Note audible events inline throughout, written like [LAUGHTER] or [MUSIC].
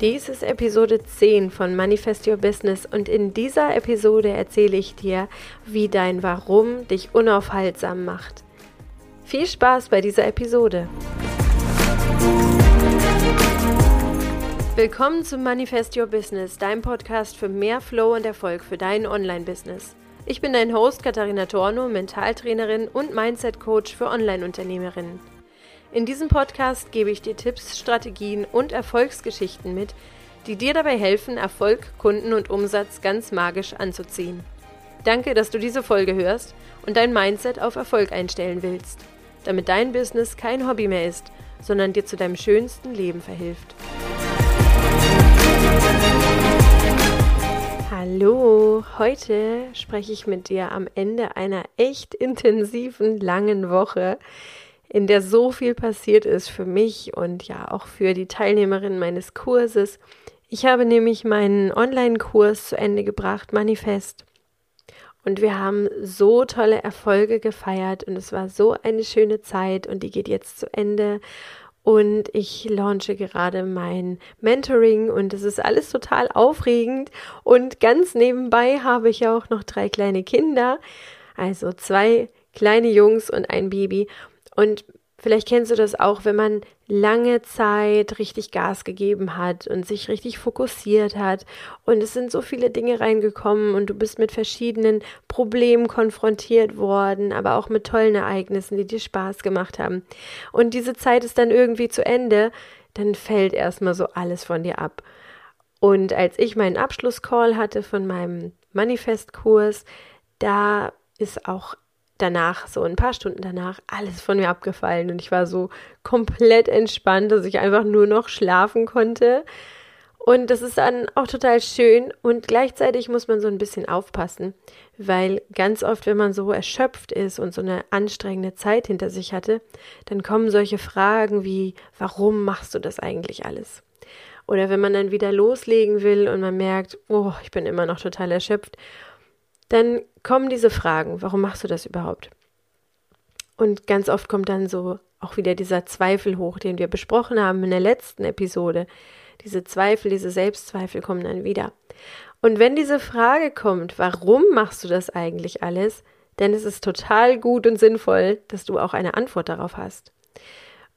Dies ist Episode 10 von Manifest Your Business und in dieser Episode erzähle ich dir, wie dein Warum dich unaufhaltsam macht. Viel Spaß bei dieser Episode. Willkommen zum Manifest Your Business, deinem Podcast für mehr Flow und Erfolg für dein Online-Business. Ich bin dein Host Katharina Torno, Mentaltrainerin und Mindset-Coach für Online-Unternehmerinnen. In diesem Podcast gebe ich dir Tipps, Strategien und Erfolgsgeschichten mit, die dir dabei helfen, Erfolg, Kunden und Umsatz ganz magisch anzuziehen. Danke, dass du diese Folge hörst und dein Mindset auf Erfolg einstellen willst, damit dein Business kein Hobby mehr ist, sondern dir zu deinem schönsten Leben verhilft. Hallo, heute spreche ich mit dir am Ende einer echt intensiven, langen Woche in der so viel passiert ist für mich und ja auch für die Teilnehmerinnen meines Kurses. Ich habe nämlich meinen Online-Kurs zu Ende gebracht, Manifest. Und wir haben so tolle Erfolge gefeiert und es war so eine schöne Zeit und die geht jetzt zu Ende. Und ich launche gerade mein Mentoring und es ist alles total aufregend. Und ganz nebenbei habe ich auch noch drei kleine Kinder, also zwei kleine Jungs und ein Baby. Und vielleicht kennst du das auch, wenn man lange Zeit richtig Gas gegeben hat und sich richtig fokussiert hat und es sind so viele Dinge reingekommen und du bist mit verschiedenen Problemen konfrontiert worden, aber auch mit tollen Ereignissen, die dir Spaß gemacht haben. Und diese Zeit ist dann irgendwie zu Ende, dann fällt erstmal so alles von dir ab. Und als ich meinen Abschlusscall hatte von meinem Manifestkurs, da ist auch danach, so ein paar Stunden danach, alles von mir abgefallen und ich war so komplett entspannt, dass ich einfach nur noch schlafen konnte. Und das ist dann auch total schön und gleichzeitig muss man so ein bisschen aufpassen, weil ganz oft, wenn man so erschöpft ist und so eine anstrengende Zeit hinter sich hatte, dann kommen solche Fragen wie, warum machst du das eigentlich alles? Oder wenn man dann wieder loslegen will und man merkt, oh, ich bin immer noch total erschöpft dann kommen diese Fragen, warum machst du das überhaupt? Und ganz oft kommt dann so auch wieder dieser Zweifel hoch, den wir besprochen haben in der letzten Episode. Diese Zweifel, diese Selbstzweifel kommen dann wieder. Und wenn diese Frage kommt, warum machst du das eigentlich alles, dann ist es total gut und sinnvoll, dass du auch eine Antwort darauf hast.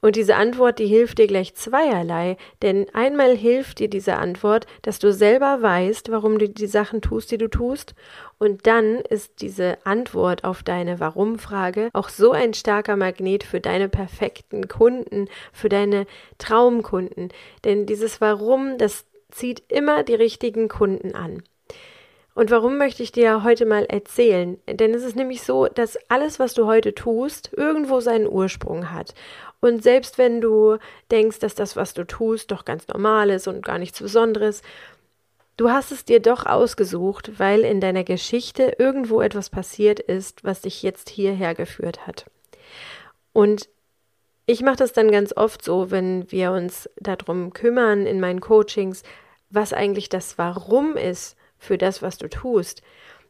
Und diese Antwort, die hilft dir gleich zweierlei, denn einmal hilft dir diese Antwort, dass du selber weißt, warum du die Sachen tust, die du tust, und dann ist diese Antwort auf deine Warum-Frage auch so ein starker Magnet für deine perfekten Kunden, für deine Traumkunden, denn dieses Warum, das zieht immer die richtigen Kunden an. Und warum möchte ich dir heute mal erzählen? Denn es ist nämlich so, dass alles, was du heute tust, irgendwo seinen Ursprung hat. Und selbst wenn du denkst, dass das, was du tust, doch ganz normal ist und gar nichts Besonderes, du hast es dir doch ausgesucht, weil in deiner Geschichte irgendwo etwas passiert ist, was dich jetzt hierher geführt hat. Und ich mache das dann ganz oft so, wenn wir uns darum kümmern in meinen Coachings, was eigentlich das Warum ist für das, was du tust,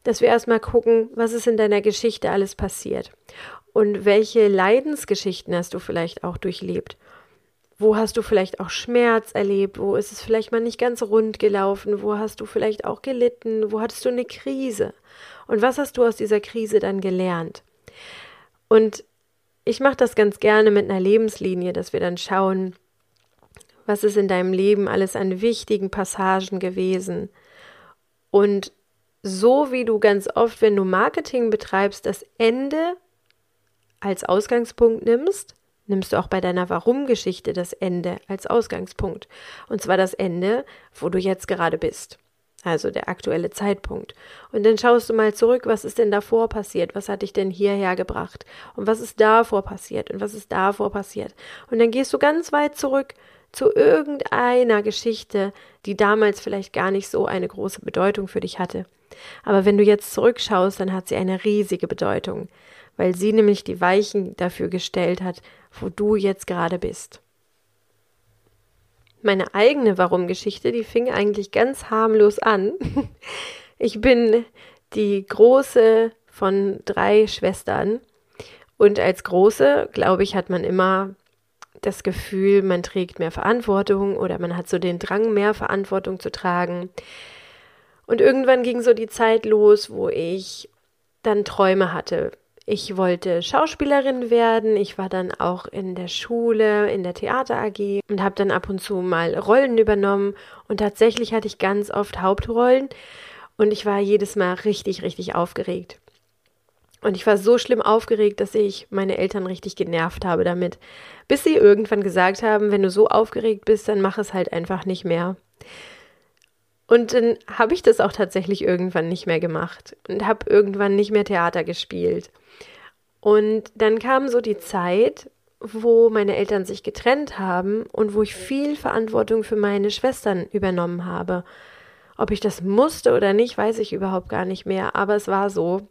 dass wir erstmal gucken, was ist in deiner Geschichte alles passiert. Und welche Leidensgeschichten hast du vielleicht auch durchlebt? Wo hast du vielleicht auch Schmerz erlebt? Wo ist es vielleicht mal nicht ganz rund gelaufen? Wo hast du vielleicht auch gelitten? Wo hattest du eine Krise? Und was hast du aus dieser Krise dann gelernt? Und ich mache das ganz gerne mit einer Lebenslinie, dass wir dann schauen, was ist in deinem Leben alles an wichtigen Passagen gewesen. Und so wie du ganz oft, wenn du Marketing betreibst, das Ende als Ausgangspunkt nimmst, nimmst du auch bei deiner Warum-Geschichte das Ende als Ausgangspunkt. Und zwar das Ende, wo du jetzt gerade bist. Also der aktuelle Zeitpunkt. Und dann schaust du mal zurück, was ist denn davor passiert? Was hat dich denn hierher gebracht? Und was ist davor passiert? Und was ist davor passiert? Und dann gehst du ganz weit zurück zu irgendeiner Geschichte, die damals vielleicht gar nicht so eine große Bedeutung für dich hatte. Aber wenn du jetzt zurückschaust, dann hat sie eine riesige Bedeutung weil sie nämlich die Weichen dafür gestellt hat, wo du jetzt gerade bist. Meine eigene Warum-Geschichte, die fing eigentlich ganz harmlos an. [LAUGHS] Ich bin die große von drei Schwestern und als große, glaube ich, hat man immer das Gefühl, man trägt mehr Verantwortung oder man hat so den Drang, mehr Verantwortung zu tragen. Und irgendwann ging so die Zeit los, wo ich dann Träume hatte. Ich wollte Schauspielerin werden. Ich war dann auch in der Schule, in der Theater AG und habe dann ab und zu mal Rollen übernommen. Und tatsächlich hatte ich ganz oft Hauptrollen. Und ich war jedes Mal richtig, richtig aufgeregt. Und ich war so schlimm aufgeregt, dass ich meine Eltern richtig genervt habe damit, bis sie irgendwann gesagt haben, wenn du so aufgeregt bist, dann mach es halt einfach nicht mehr. Und dann habe ich das auch tatsächlich irgendwann nicht mehr gemacht und habe irgendwann nicht mehr Theater gespielt. Und dann kam so die Zeit, wo meine Eltern sich getrennt haben und wo ich viel Verantwortung für meine Schwestern übernommen habe. Ob ich das musste oder nicht, weiß ich überhaupt gar nicht mehr. Aber es war so,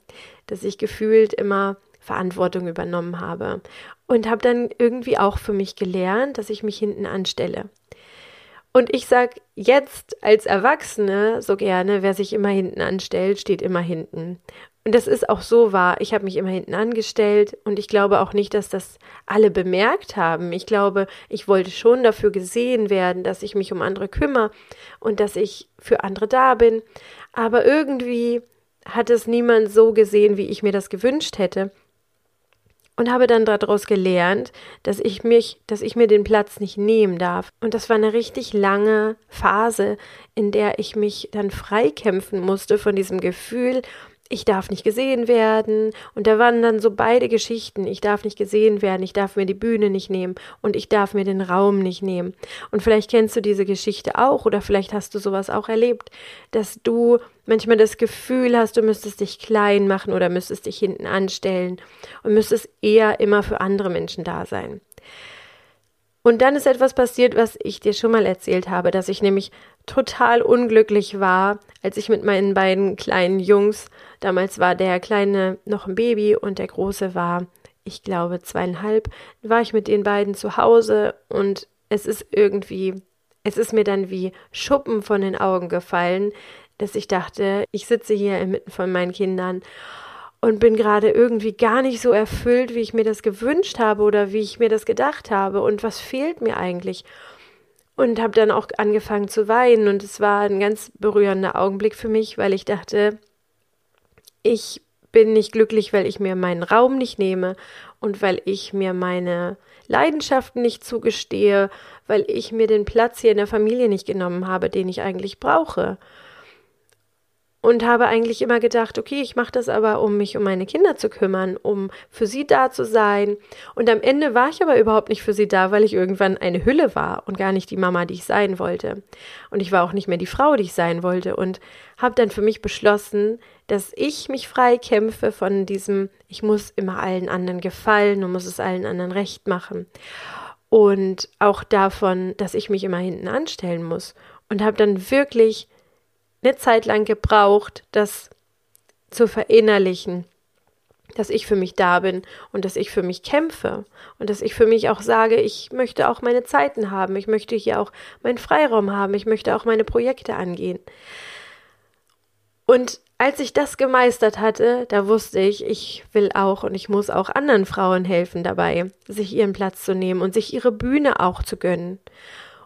dass ich gefühlt immer Verantwortung übernommen habe. Und habe dann irgendwie auch für mich gelernt, dass ich mich hinten anstelle. Und ich sag jetzt als Erwachsene so gerne, wer sich immer hinten anstellt, steht immer hinten. Und das ist auch so wahr. Ich habe mich immer hinten angestellt und ich glaube auch nicht, dass das alle bemerkt haben. Ich glaube, ich wollte schon dafür gesehen werden, dass ich mich um andere kümmere und dass ich für andere da bin. Aber irgendwie hat es niemand so gesehen, wie ich mir das gewünscht hätte. Und habe dann daraus gelernt, dass ich mich, dass ich mir den Platz nicht nehmen darf. Und das war eine richtig lange Phase, in der ich mich dann freikämpfen musste von diesem Gefühl, ich darf nicht gesehen werden. Und da waren dann so beide Geschichten. Ich darf nicht gesehen werden, ich darf mir die Bühne nicht nehmen und ich darf mir den Raum nicht nehmen. Und vielleicht kennst du diese Geschichte auch oder vielleicht hast du sowas auch erlebt, dass du manchmal das Gefühl hast, du müsstest dich klein machen oder müsstest dich hinten anstellen und müsstest eher immer für andere Menschen da sein. Und dann ist etwas passiert, was ich dir schon mal erzählt habe, dass ich nämlich total unglücklich war, als ich mit meinen beiden kleinen Jungs, damals war der kleine noch ein Baby und der große war, ich glaube, zweieinhalb, war ich mit den beiden zu Hause und es ist irgendwie, es ist mir dann wie Schuppen von den Augen gefallen, dass ich dachte, ich sitze hier inmitten von meinen Kindern und bin gerade irgendwie gar nicht so erfüllt, wie ich mir das gewünscht habe oder wie ich mir das gedacht habe und was fehlt mir eigentlich. Und habe dann auch angefangen zu weinen. Und es war ein ganz berührender Augenblick für mich, weil ich dachte, ich bin nicht glücklich, weil ich mir meinen Raum nicht nehme und weil ich mir meine Leidenschaften nicht zugestehe, weil ich mir den Platz hier in der Familie nicht genommen habe, den ich eigentlich brauche und habe eigentlich immer gedacht, okay, ich mache das aber, um mich um meine Kinder zu kümmern, um für sie da zu sein. Und am Ende war ich aber überhaupt nicht für sie da, weil ich irgendwann eine Hülle war und gar nicht die Mama, die ich sein wollte. Und ich war auch nicht mehr die Frau, die ich sein wollte und habe dann für mich beschlossen, dass ich mich frei kämpfe von diesem, ich muss immer allen anderen gefallen und muss es allen anderen recht machen. Und auch davon, dass ich mich immer hinten anstellen muss. Und habe dann wirklich eine Zeit lang gebraucht, das zu verinnerlichen, dass ich für mich da bin und dass ich für mich kämpfe und dass ich für mich auch sage, ich möchte auch meine Zeiten haben, ich möchte hier auch meinen Freiraum haben, ich möchte auch meine Projekte angehen. Und als ich das gemeistert hatte, da wusste ich, ich will auch und ich muss auch anderen Frauen helfen dabei, sich ihren Platz zu nehmen und sich ihre Bühne auch zu gönnen.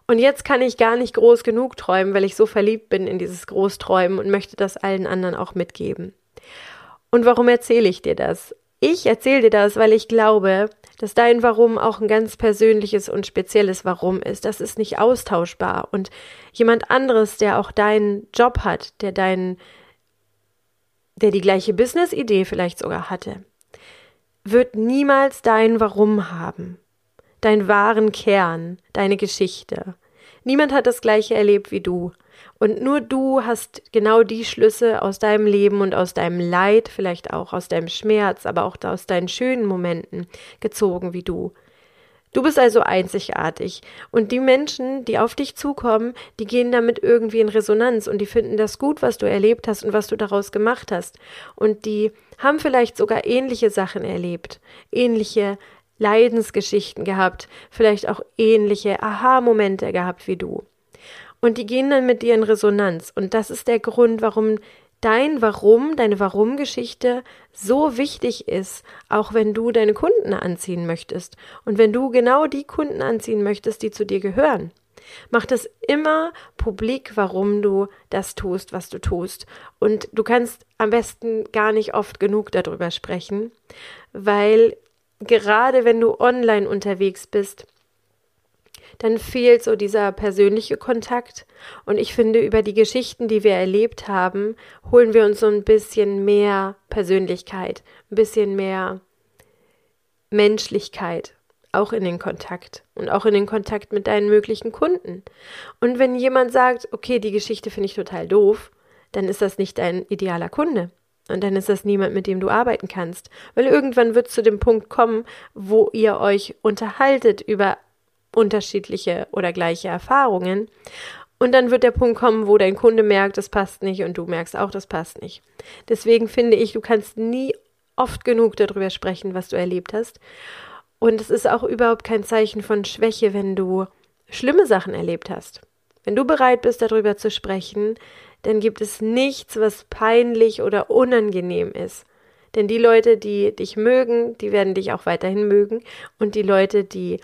Und jetzt kann ich gar nicht groß genug träumen, weil ich so verliebt bin in dieses Großträumen und möchte das allen anderen auch mitgeben. Und warum erzähle ich dir das? Ich erzähle dir das, weil ich glaube, dass dein Warum auch ein ganz persönliches und spezielles Warum ist. Das ist nicht austauschbar. Und jemand anderes, der auch deinen Job hat, der deinen, der die gleiche Business-Idee vielleicht sogar hatte, wird niemals dein Warum haben deinen wahren Kern, deine Geschichte. Niemand hat das gleiche erlebt wie du. Und nur du hast genau die Schlüsse aus deinem Leben und aus deinem Leid, vielleicht auch aus deinem Schmerz, aber auch aus deinen schönen Momenten gezogen wie du. Du bist also einzigartig. Und die Menschen, die auf dich zukommen, die gehen damit irgendwie in Resonanz und die finden das gut, was du erlebt hast und was du daraus gemacht hast. Und die haben vielleicht sogar ähnliche Sachen erlebt, ähnliche Leidensgeschichten gehabt, vielleicht auch ähnliche Aha-Momente gehabt wie du. Und die gehen dann mit dir in Resonanz. Und das ist der Grund, warum dein Warum, deine Warum-Geschichte so wichtig ist, auch wenn du deine Kunden anziehen möchtest und wenn du genau die Kunden anziehen möchtest, die zu dir gehören. Mach das immer publik, warum du das tust, was du tust. Und du kannst am besten gar nicht oft genug darüber sprechen, weil gerade wenn du online unterwegs bist, dann fehlt so dieser persönliche Kontakt. Und ich finde, über die Geschichten, die wir erlebt haben, holen wir uns so ein bisschen mehr Persönlichkeit, ein bisschen mehr Menschlichkeit, auch in den Kontakt und auch in den Kontakt mit deinen möglichen Kunden. Und wenn jemand sagt, okay, die Geschichte finde ich total doof, dann ist das nicht dein idealer Kunde. Und dann ist das niemand, mit dem du arbeiten kannst. Weil irgendwann wird es zu dem Punkt kommen, wo ihr euch unterhaltet über unterschiedliche oder gleiche Erfahrungen. Und dann wird der Punkt kommen, wo dein Kunde merkt, das passt nicht und du merkst auch, das passt nicht. Deswegen finde ich, du kannst nie oft genug darüber sprechen, was du erlebt hast. Und es ist auch überhaupt kein Zeichen von Schwäche, wenn du schlimme Sachen erlebt hast. Wenn du bereit bist, darüber zu sprechen, dann gibt es nichts, was peinlich oder unangenehm ist. Denn die Leute, die dich mögen, die werden dich auch weiterhin mögen. Und die Leute, die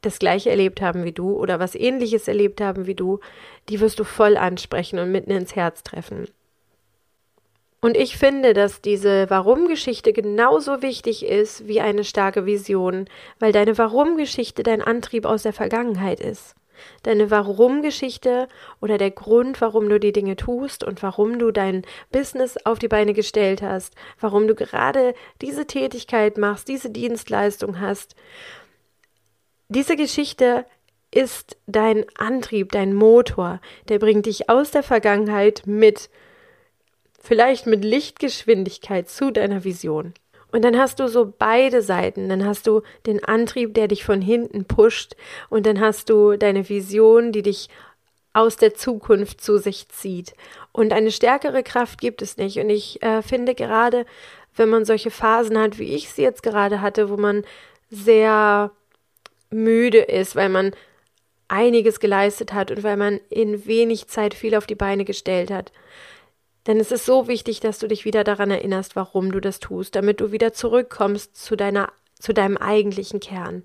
das gleiche erlebt haben wie du oder was ähnliches erlebt haben wie du, die wirst du voll ansprechen und mitten ins Herz treffen. Und ich finde, dass diese Warum-Geschichte genauso wichtig ist wie eine starke Vision, weil deine Warum-Geschichte dein Antrieb aus der Vergangenheit ist. Deine Warum-Geschichte oder der Grund, warum du die Dinge tust und warum du dein Business auf die Beine gestellt hast, warum du gerade diese Tätigkeit machst, diese Dienstleistung hast diese Geschichte ist dein Antrieb, dein Motor, der bringt dich aus der Vergangenheit mit, vielleicht mit Lichtgeschwindigkeit zu deiner Vision. Und dann hast du so beide Seiten. Dann hast du den Antrieb, der dich von hinten pusht. Und dann hast du deine Vision, die dich aus der Zukunft zu sich zieht. Und eine stärkere Kraft gibt es nicht. Und ich äh, finde gerade, wenn man solche Phasen hat, wie ich sie jetzt gerade hatte, wo man sehr müde ist, weil man einiges geleistet hat und weil man in wenig Zeit viel auf die Beine gestellt hat. Denn es ist so wichtig, dass du dich wieder daran erinnerst, warum du das tust, damit du wieder zurückkommst zu deiner zu deinem eigentlichen Kern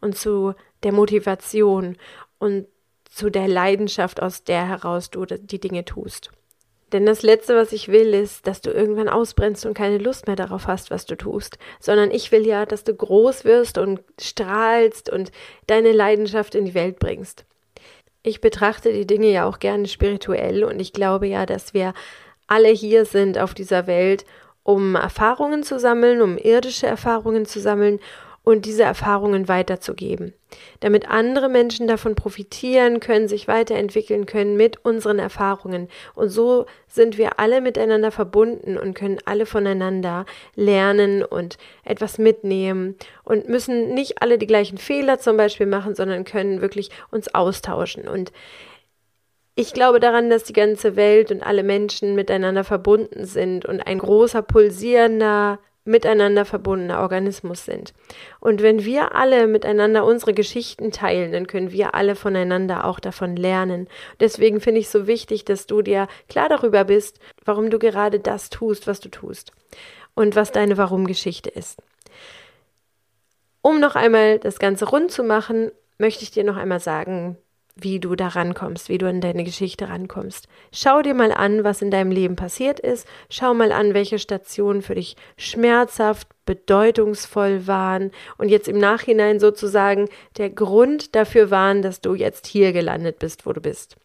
und zu der Motivation und zu der Leidenschaft, aus der heraus du die Dinge tust. Denn das Letzte, was ich will, ist, dass du irgendwann ausbrennst und keine Lust mehr darauf hast, was du tust, sondern ich will ja, dass du groß wirst und strahlst und deine Leidenschaft in die Welt bringst. Ich betrachte die Dinge ja auch gerne spirituell und ich glaube ja, dass wir alle hier sind auf dieser Welt, um Erfahrungen zu sammeln, um irdische Erfahrungen zu sammeln und diese Erfahrungen weiterzugeben, damit andere Menschen davon profitieren können, sich weiterentwickeln können mit unseren Erfahrungen. Und so sind wir alle miteinander verbunden und können alle voneinander lernen und etwas mitnehmen und müssen nicht alle die gleichen Fehler zum Beispiel machen, sondern können wirklich uns austauschen. Und ich glaube daran, dass die ganze Welt und alle Menschen miteinander verbunden sind und ein großer pulsierender miteinander verbundener Organismus sind. Und wenn wir alle miteinander unsere Geschichten teilen, dann können wir alle voneinander auch davon lernen. Deswegen finde ich es so wichtig, dass du dir klar darüber bist, warum du gerade das tust, was du tust und was deine Warum-Geschichte ist. Um noch einmal das Ganze rund zu machen, möchte ich dir noch einmal sagen, wie du da rankommst, wie du an deine Geschichte rankommst. Schau dir mal an, was in deinem Leben passiert ist. Schau mal an, welche Stationen für dich schmerzhaft, bedeutungsvoll waren und jetzt im Nachhinein sozusagen der Grund dafür waren, dass du jetzt hier gelandet bist, wo du bist.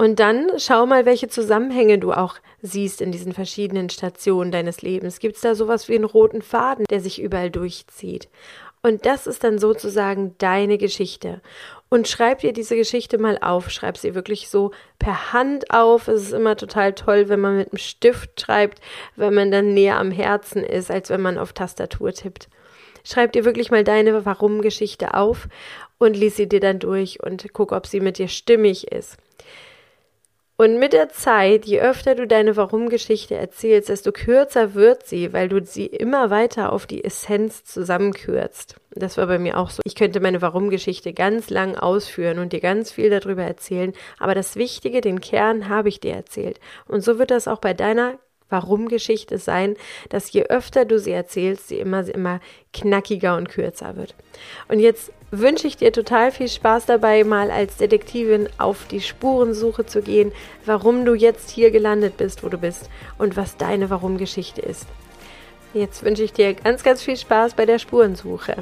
Und dann schau mal, welche Zusammenhänge du auch siehst in diesen verschiedenen Stationen deines Lebens. Gibt es da sowas wie einen roten Faden, der sich überall durchzieht? Und das ist dann sozusagen deine Geschichte. Und schreib dir diese Geschichte mal auf. Schreib sie wirklich so per Hand auf. Es ist immer total toll, wenn man mit einem Stift schreibt, wenn man dann näher am Herzen ist, als wenn man auf Tastatur tippt. Schreib dir wirklich mal deine Warum-Geschichte auf und lies sie dir dann durch und guck, ob sie mit dir stimmig ist. Und mit der Zeit, je öfter du deine Warum-Geschichte erzählst, desto kürzer wird sie, weil du sie immer weiter auf die Essenz zusammenkürzt. Das war bei mir auch so. Ich könnte meine Warum-Geschichte ganz lang ausführen und dir ganz viel darüber erzählen, aber das Wichtige, den Kern habe ich dir erzählt. Und so wird das auch bei deiner Warum-Geschichte sein, dass je öfter du sie erzählst, sie immer, immer knackiger und kürzer wird. Und jetzt wünsche ich dir total viel Spaß dabei, mal als Detektivin auf die Spurensuche zu gehen, warum du jetzt hier gelandet bist, wo du bist und was deine Warum-Geschichte ist. Jetzt wünsche ich dir ganz, ganz viel Spaß bei der Spurensuche.